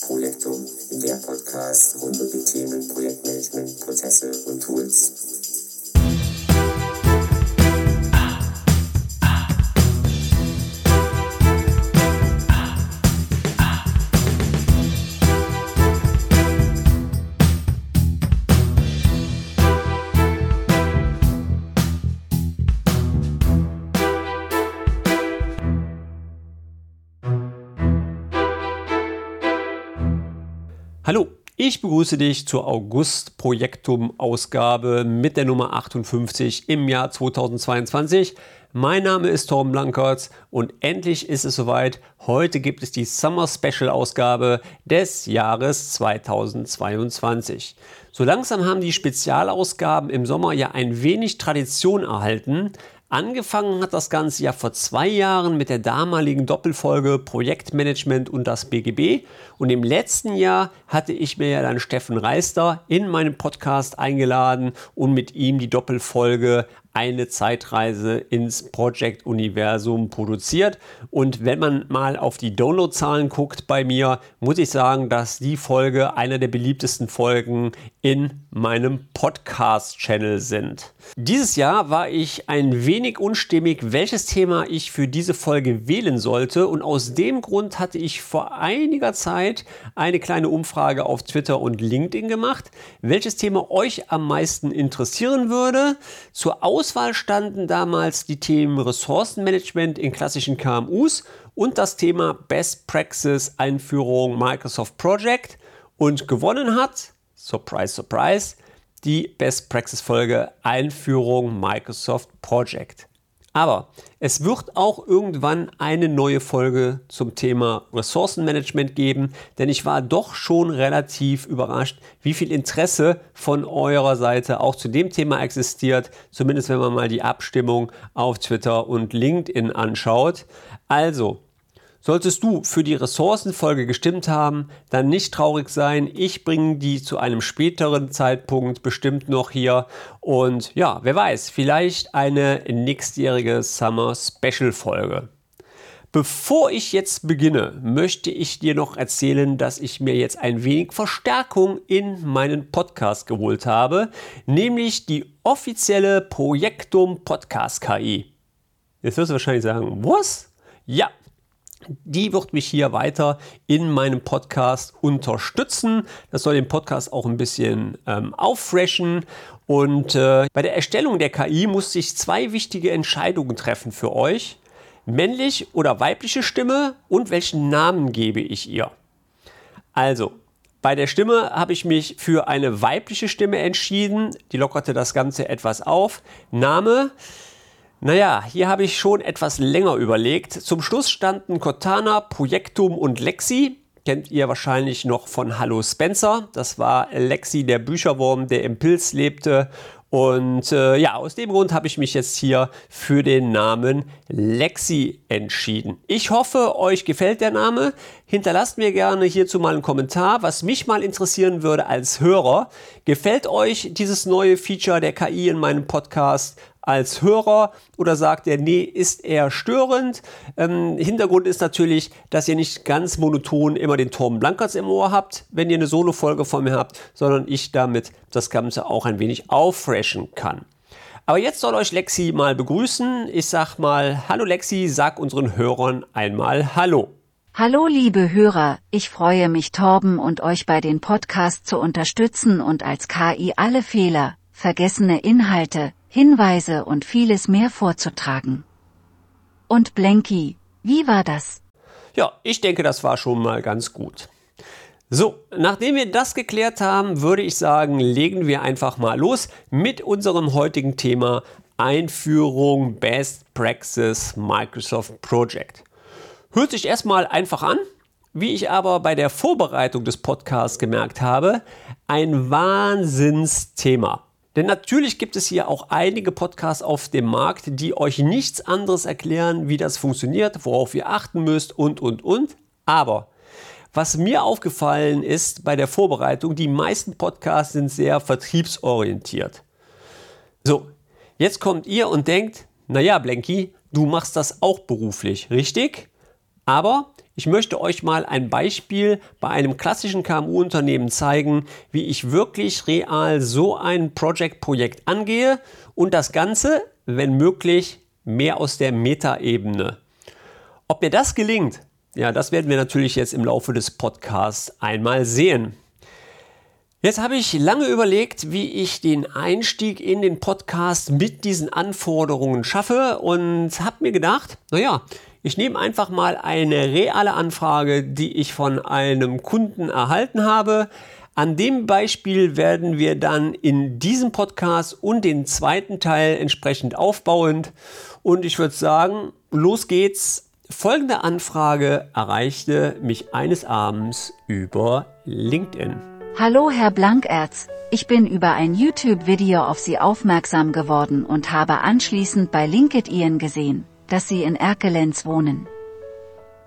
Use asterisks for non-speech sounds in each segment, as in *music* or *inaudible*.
Projektum, der Podcast rund um die Themen Projektmanagement, Prozesse und Tools. Hallo, ich begrüße dich zur August Projektum Ausgabe mit der Nummer 58 im Jahr 2022. Mein Name ist Tom Blankertz und endlich ist es soweit. Heute gibt es die Summer Special Ausgabe des Jahres 2022. So langsam haben die Spezialausgaben im Sommer ja ein wenig Tradition erhalten. Angefangen hat das Ganze ja vor zwei Jahren mit der damaligen Doppelfolge Projektmanagement und das BGB. Und im letzten Jahr hatte ich mir ja dann Steffen Reister in meinem Podcast eingeladen und mit ihm die Doppelfolge eine Zeitreise ins Project-Universum produziert. Und wenn man mal auf die Downloadzahlen guckt bei mir, muss ich sagen, dass die Folge einer der beliebtesten Folgen in meinem Podcast-Channel sind. Dieses Jahr war ich ein wenig unstimmig, welches Thema ich für diese Folge wählen sollte. Und aus dem Grund hatte ich vor einiger Zeit eine kleine Umfrage auf Twitter und LinkedIn gemacht, welches Thema euch am meisten interessieren würde. Zur Aus Auswahl standen damals die Themen Ressourcenmanagement in klassischen KMUs und das Thema Best Praxis Einführung Microsoft Project und gewonnen hat, surprise, surprise, die Best Praxis Folge Einführung Microsoft Project. Aber es wird auch irgendwann eine neue Folge zum Thema Ressourcenmanagement geben, denn ich war doch schon relativ überrascht, wie viel Interesse von eurer Seite auch zu dem Thema existiert, zumindest wenn man mal die Abstimmung auf Twitter und LinkedIn anschaut. Also, Solltest du für die Ressourcenfolge gestimmt haben, dann nicht traurig sein. Ich bringe die zu einem späteren Zeitpunkt bestimmt noch hier. Und ja, wer weiß, vielleicht eine nächstjährige Summer Special Folge. Bevor ich jetzt beginne, möchte ich dir noch erzählen, dass ich mir jetzt ein wenig Verstärkung in meinen Podcast geholt habe, nämlich die offizielle Projektum Podcast KI. Jetzt wirst du wahrscheinlich sagen, was? Ja, die wird mich hier weiter in meinem Podcast unterstützen. Das soll den Podcast auch ein bisschen ähm, auffreshen. Und äh, bei der Erstellung der KI musste ich zwei wichtige Entscheidungen treffen für euch. Männlich oder weibliche Stimme und welchen Namen gebe ich ihr? Also, bei der Stimme habe ich mich für eine weibliche Stimme entschieden. Die lockerte das Ganze etwas auf. Name naja, hier habe ich schon etwas länger überlegt. Zum Schluss standen Cortana, Projektum und Lexi. Kennt ihr wahrscheinlich noch von Hallo Spencer. Das war Lexi, der Bücherwurm, der im Pilz lebte. Und äh, ja, aus dem Grund habe ich mich jetzt hier für den Namen Lexi entschieden. Ich hoffe, euch gefällt der Name. Hinterlasst mir gerne hierzu mal einen Kommentar, was mich mal interessieren würde als Hörer. Gefällt euch dieses neue Feature der KI in meinem Podcast? Als Hörer oder sagt er, nee, ist eher störend. Ähm, Hintergrund ist natürlich, dass ihr nicht ganz monoton immer den Torben Blankertz im Ohr habt, wenn ihr eine Solo-Folge von mir habt, sondern ich damit das Ganze auch ein wenig auffreshen kann. Aber jetzt soll euch Lexi mal begrüßen. Ich sag mal, hallo Lexi, sag unseren Hörern einmal Hallo. Hallo liebe Hörer, ich freue mich Torben und euch bei den Podcasts zu unterstützen und als KI alle Fehler, vergessene Inhalte, Hinweise und vieles mehr vorzutragen. Und Blanky, wie war das? Ja, ich denke, das war schon mal ganz gut. So, nachdem wir das geklärt haben, würde ich sagen, legen wir einfach mal los mit unserem heutigen Thema Einführung Best Praxis Microsoft Project. Hört sich erstmal einfach an, wie ich aber bei der Vorbereitung des Podcasts gemerkt habe, ein Wahnsinnsthema. Denn natürlich gibt es hier auch einige Podcasts auf dem Markt, die euch nichts anderes erklären, wie das funktioniert, worauf ihr achten müsst und, und, und. Aber was mir aufgefallen ist bei der Vorbereitung, die meisten Podcasts sind sehr vertriebsorientiert. So, jetzt kommt ihr und denkt, naja, Blanky, du machst das auch beruflich, richtig? Aber Ich möchte euch mal ein Beispiel bei einem klassischen KMU-Unternehmen zeigen, wie ich wirklich real so ein Project-Projekt angehe und das Ganze, wenn möglich, mehr aus der Metaebene. Ob mir das gelingt, ja, das werden wir natürlich jetzt im Laufe des Podcasts einmal sehen. Jetzt habe ich lange überlegt, wie ich den Einstieg in den Podcast mit diesen Anforderungen schaffe und habe mir gedacht, naja, ich nehme einfach mal eine reale Anfrage, die ich von einem Kunden erhalten habe. An dem Beispiel werden wir dann in diesem Podcast und den zweiten Teil entsprechend aufbauend. Und ich würde sagen, los geht's. Folgende Anfrage erreichte mich eines Abends über LinkedIn. Hallo Herr Blankerz, ich bin über ein YouTube-Video auf Sie aufmerksam geworden und habe anschließend bei LinkedIn gesehen, dass Sie in Erkelenz wohnen.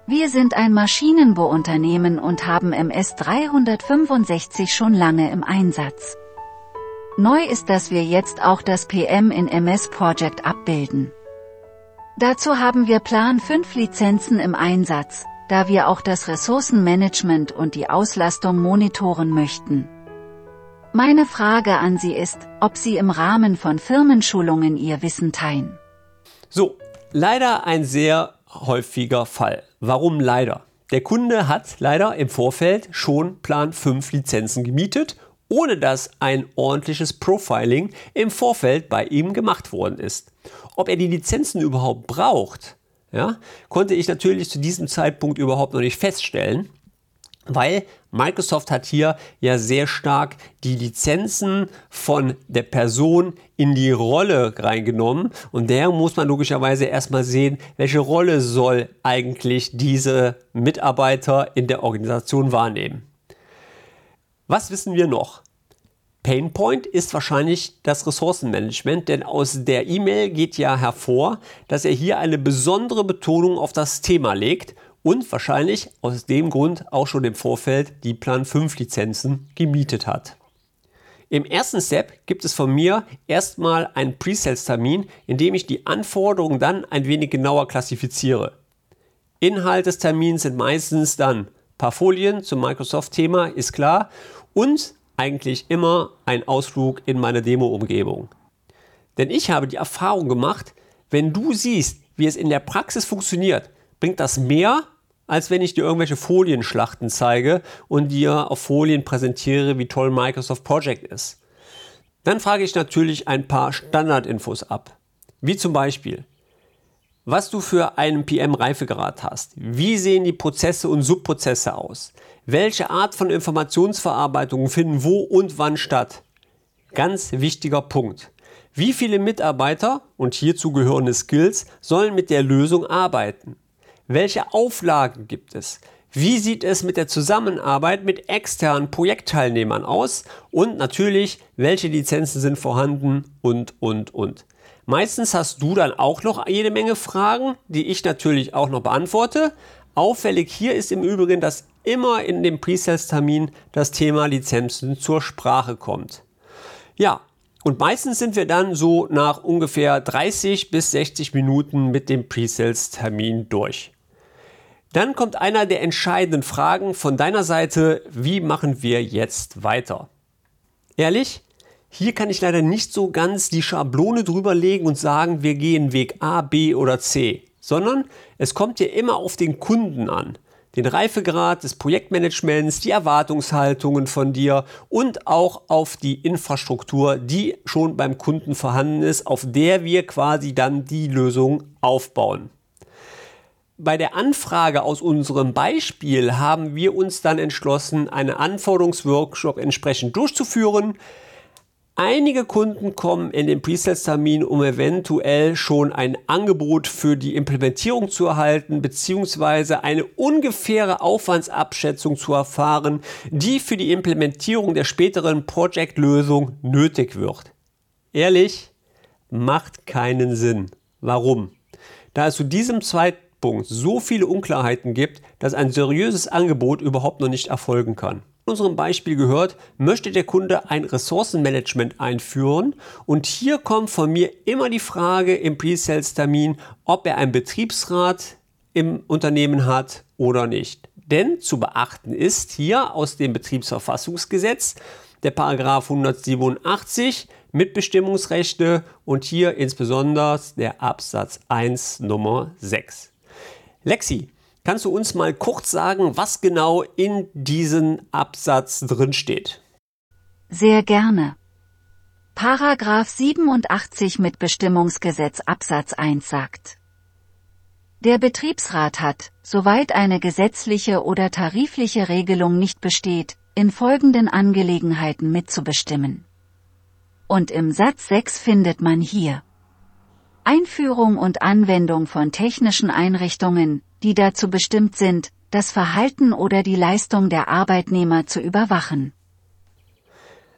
Wir sind ein Maschinenbauunternehmen und haben MS 365 schon lange im Einsatz. Neu ist, dass wir jetzt auch das PM in MS Project abbilden. Dazu haben wir Plan 5 Lizenzen im Einsatz, da wir auch das Ressourcenmanagement und die Auslastung monitoren möchten. Meine Frage an Sie ist, ob Sie im Rahmen von Firmenschulungen Ihr Wissen teilen. So, leider ein sehr häufiger Fall. Warum leider? Der Kunde hat leider im Vorfeld schon Plan 5 Lizenzen gemietet, ohne dass ein ordentliches Profiling im Vorfeld bei ihm gemacht worden ist. Ob er die Lizenzen überhaupt braucht, ja, konnte ich natürlich zu diesem Zeitpunkt überhaupt noch nicht feststellen, weil Microsoft hat hier ja sehr stark die Lizenzen von der Person in die Rolle reingenommen und der muss man logischerweise erstmal sehen, welche Rolle soll eigentlich diese Mitarbeiter in der Organisation wahrnehmen. Was wissen wir noch? Painpoint ist wahrscheinlich das Ressourcenmanagement, denn aus der E-Mail geht ja hervor, dass er hier eine besondere Betonung auf das Thema legt und wahrscheinlich aus dem Grund auch schon im Vorfeld die Plan 5 Lizenzen gemietet hat. Im ersten Step gibt es von mir erstmal einen Presales-Termin, in dem ich die Anforderungen dann ein wenig genauer klassifiziere. Inhalt des Termins sind meistens dann ein paar Folien zum Microsoft-Thema, ist klar, und eigentlich immer ein Ausflug in meine Demo-Umgebung. Denn ich habe die Erfahrung gemacht, wenn du siehst, wie es in der Praxis funktioniert, bringt das mehr, als wenn ich dir irgendwelche Folienschlachten zeige und dir auf Folien präsentiere, wie toll Microsoft Project ist. Dann frage ich natürlich ein paar Standardinfos ab. Wie zum Beispiel, was du für einen PM-Reifegrad hast. Wie sehen die Prozesse und Subprozesse aus? Welche Art von Informationsverarbeitung finden wo und wann statt? Ganz wichtiger Punkt. Wie viele Mitarbeiter und hierzu gehörende Skills sollen mit der Lösung arbeiten? Welche Auflagen gibt es? Wie sieht es mit der Zusammenarbeit mit externen Projektteilnehmern aus? Und natürlich, welche Lizenzen sind vorhanden und, und, und. Meistens hast du dann auch noch jede Menge Fragen, die ich natürlich auch noch beantworte. Auffällig hier ist im Übrigen, dass immer in dem Presales-Termin das Thema Lizenzen zur Sprache kommt. Ja, und meistens sind wir dann so nach ungefähr 30 bis 60 Minuten mit dem Presales-Termin durch. Dann kommt einer der entscheidenden Fragen von deiner Seite, wie machen wir jetzt weiter? Ehrlich, hier kann ich leider nicht so ganz die Schablone drüber legen und sagen, wir gehen Weg A, B oder C, sondern es kommt ja immer auf den Kunden an. Den Reifegrad des Projektmanagements, die Erwartungshaltungen von dir und auch auf die Infrastruktur, die schon beim Kunden vorhanden ist, auf der wir quasi dann die Lösung aufbauen bei der Anfrage aus unserem Beispiel haben wir uns dann entschlossen, einen Anforderungsworkshop entsprechend durchzuführen. Einige Kunden kommen in den Presales-Termin, um eventuell schon ein Angebot für die Implementierung zu erhalten, beziehungsweise eine ungefähre Aufwandsabschätzung zu erfahren, die für die Implementierung der späteren Project-Lösung nötig wird. Ehrlich, macht keinen Sinn. Warum? Da es zu diesem Zeitpunkt so viele Unklarheiten gibt, dass ein seriöses Angebot überhaupt noch nicht erfolgen kann unserem Beispiel gehört, möchte der Kunde ein Ressourcenmanagement einführen und hier kommt von mir immer die Frage im Pre-Sales-Termin, ob er einen Betriebsrat im Unternehmen hat oder nicht. Denn zu beachten ist hier aus dem Betriebsverfassungsgesetz der Paragraph 187 Mitbestimmungsrechte und hier insbesondere der Absatz 1 Nummer 6. Lexi, kannst du uns mal kurz sagen, was genau in diesem Absatz drin steht? Sehr gerne. Paragraph 87 Mitbestimmungsgesetz Absatz 1 sagt, der Betriebsrat hat, soweit eine gesetzliche oder tarifliche Regelung nicht besteht, in folgenden Angelegenheiten mitzubestimmen. Und im Satz 6 findet man hier Einführung und Anwendung von technischen Einrichtungen, die dazu bestimmt sind, das Verhalten oder die Leistung der Arbeitnehmer zu überwachen.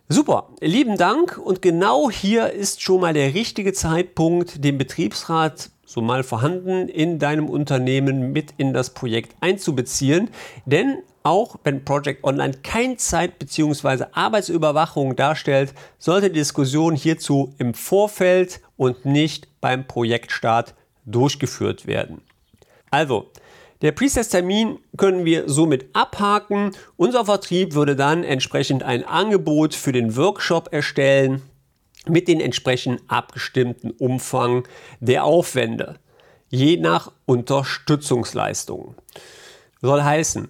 Super, lieben Dank und genau hier ist schon mal der richtige Zeitpunkt, den Betriebsrat so mal vorhanden in deinem Unternehmen mit in das Projekt einzubeziehen. Denn auch wenn Project Online kein Zeit- bzw. Arbeitsüberwachung darstellt, sollte die Diskussion hierzu im Vorfeld und nicht beim Projektstart durchgeführt werden. Also, der Presets-Termin können wir somit abhaken. Unser Vertrieb würde dann entsprechend ein Angebot für den Workshop erstellen mit den entsprechend abgestimmten Umfang der Aufwände, je nach Unterstützungsleistungen. Soll heißen,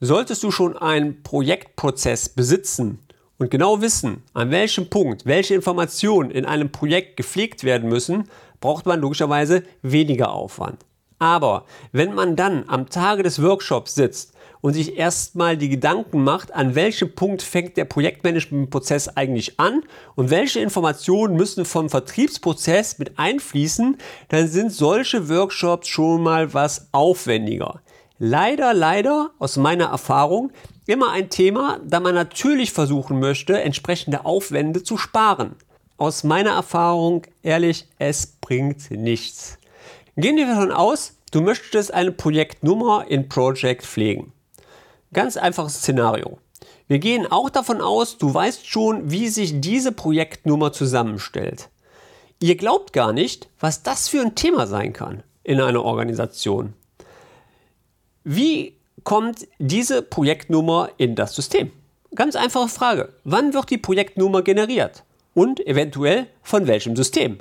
solltest du schon einen Projektprozess besitzen und genau wissen, an welchem Punkt welche Informationen in einem Projekt gepflegt werden müssen, braucht man logischerweise weniger Aufwand. Aber wenn man dann am Tage des Workshops sitzt und sich erstmal die Gedanken macht, an welchem Punkt fängt der Projektmanagementprozess eigentlich an und welche Informationen müssen vom Vertriebsprozess mit einfließen, dann sind solche Workshops schon mal was aufwendiger. Leider, leider, aus meiner Erfahrung, immer ein Thema, da man natürlich versuchen möchte, entsprechende Aufwände zu sparen. Aus meiner Erfahrung, ehrlich, es bringt nichts. Gehen wir davon aus, du möchtest eine Projektnummer in Project pflegen. Ganz einfaches Szenario. Wir gehen auch davon aus, du weißt schon, wie sich diese Projektnummer zusammenstellt. Ihr glaubt gar nicht, was das für ein Thema sein kann in einer Organisation. Wie kommt diese Projektnummer in das System? Ganz einfache Frage. Wann wird die Projektnummer generiert? Und eventuell von welchem System?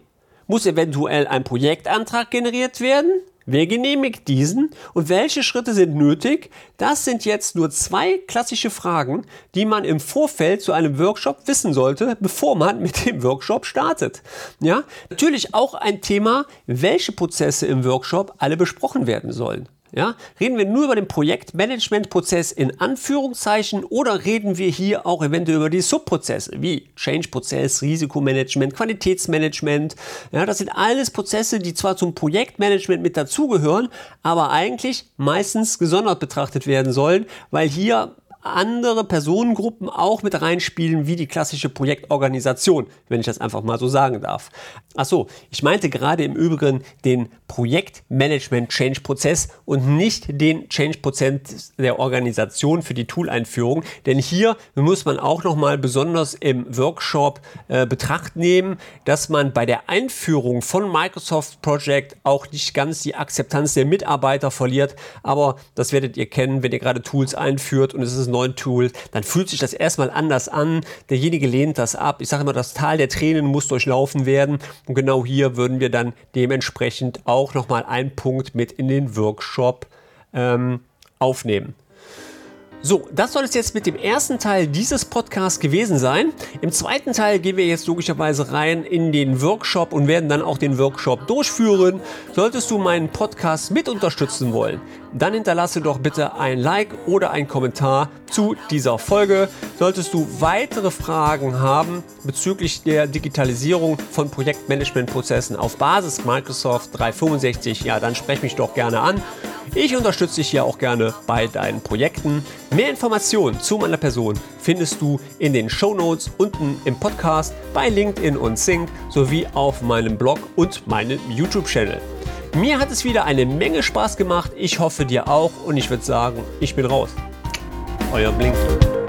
Muss eventuell ein Projektantrag generiert werden? Wer genehmigt diesen und welche Schritte sind nötig? Das sind jetzt nur zwei klassische Fragen, die man im Vorfeld zu einem Workshop wissen sollte, bevor man *laughs* mit dem Workshop startet. Ja, natürlich auch ein Thema, welche Prozesse im Workshop alle besprochen werden sollen. Ja, reden wir nur über den Projektmanagementprozess in Anführungszeichen oder reden wir hier auch eventuell über die Subprozesse wie Change-Prozess, Risikomanagement, Qualitätsmanagement. Ja, das sind alles Prozesse, die zwar zum Projektmanagement mit dazugehören, aber eigentlich meistens gesondert betrachtet werden sollen, weil hier andere Personengruppen auch mit reinspielen, wie die klassische Projektorganisation, wenn ich das einfach mal so sagen darf. Achso, ich meinte gerade im Übrigen den Projektmanagement-Change-Prozess und nicht den Change-Prozess der Organisation für die Tool-Einführung, denn hier muss man auch nochmal besonders im Workshop äh, Betracht nehmen, dass man bei der Einführung von Microsoft Project auch nicht ganz die Akzeptanz der Mitarbeiter verliert, aber das werdet ihr kennen, wenn ihr gerade Tools einführt und es ist ein neuen Tool, dann fühlt sich das erstmal anders an. Derjenige lehnt das ab. Ich sage immer, das Tal der Tränen muss durchlaufen werden. Und genau hier würden wir dann dementsprechend auch nochmal einen Punkt mit in den Workshop ähm, aufnehmen. So, das soll es jetzt mit dem ersten Teil dieses Podcasts gewesen sein. Im zweiten Teil gehen wir jetzt logischerweise rein in den Workshop und werden dann auch den Workshop durchführen. Solltest du meinen Podcast mit unterstützen wollen, dann hinterlasse doch bitte ein Like oder ein Kommentar zu dieser Folge. Solltest du weitere Fragen haben bezüglich der Digitalisierung von Projektmanagementprozessen auf Basis Microsoft 365, ja, dann sprech mich doch gerne an. Ich unterstütze dich ja auch gerne bei deinen Projekten. Mehr Informationen zu meiner Person findest du in den Show Notes unten im Podcast, bei LinkedIn und Sync sowie auf meinem Blog und meinem YouTube-Channel. Mir hat es wieder eine Menge Spaß gemacht. Ich hoffe dir auch und ich würde sagen, ich bin raus. Euer Blinky.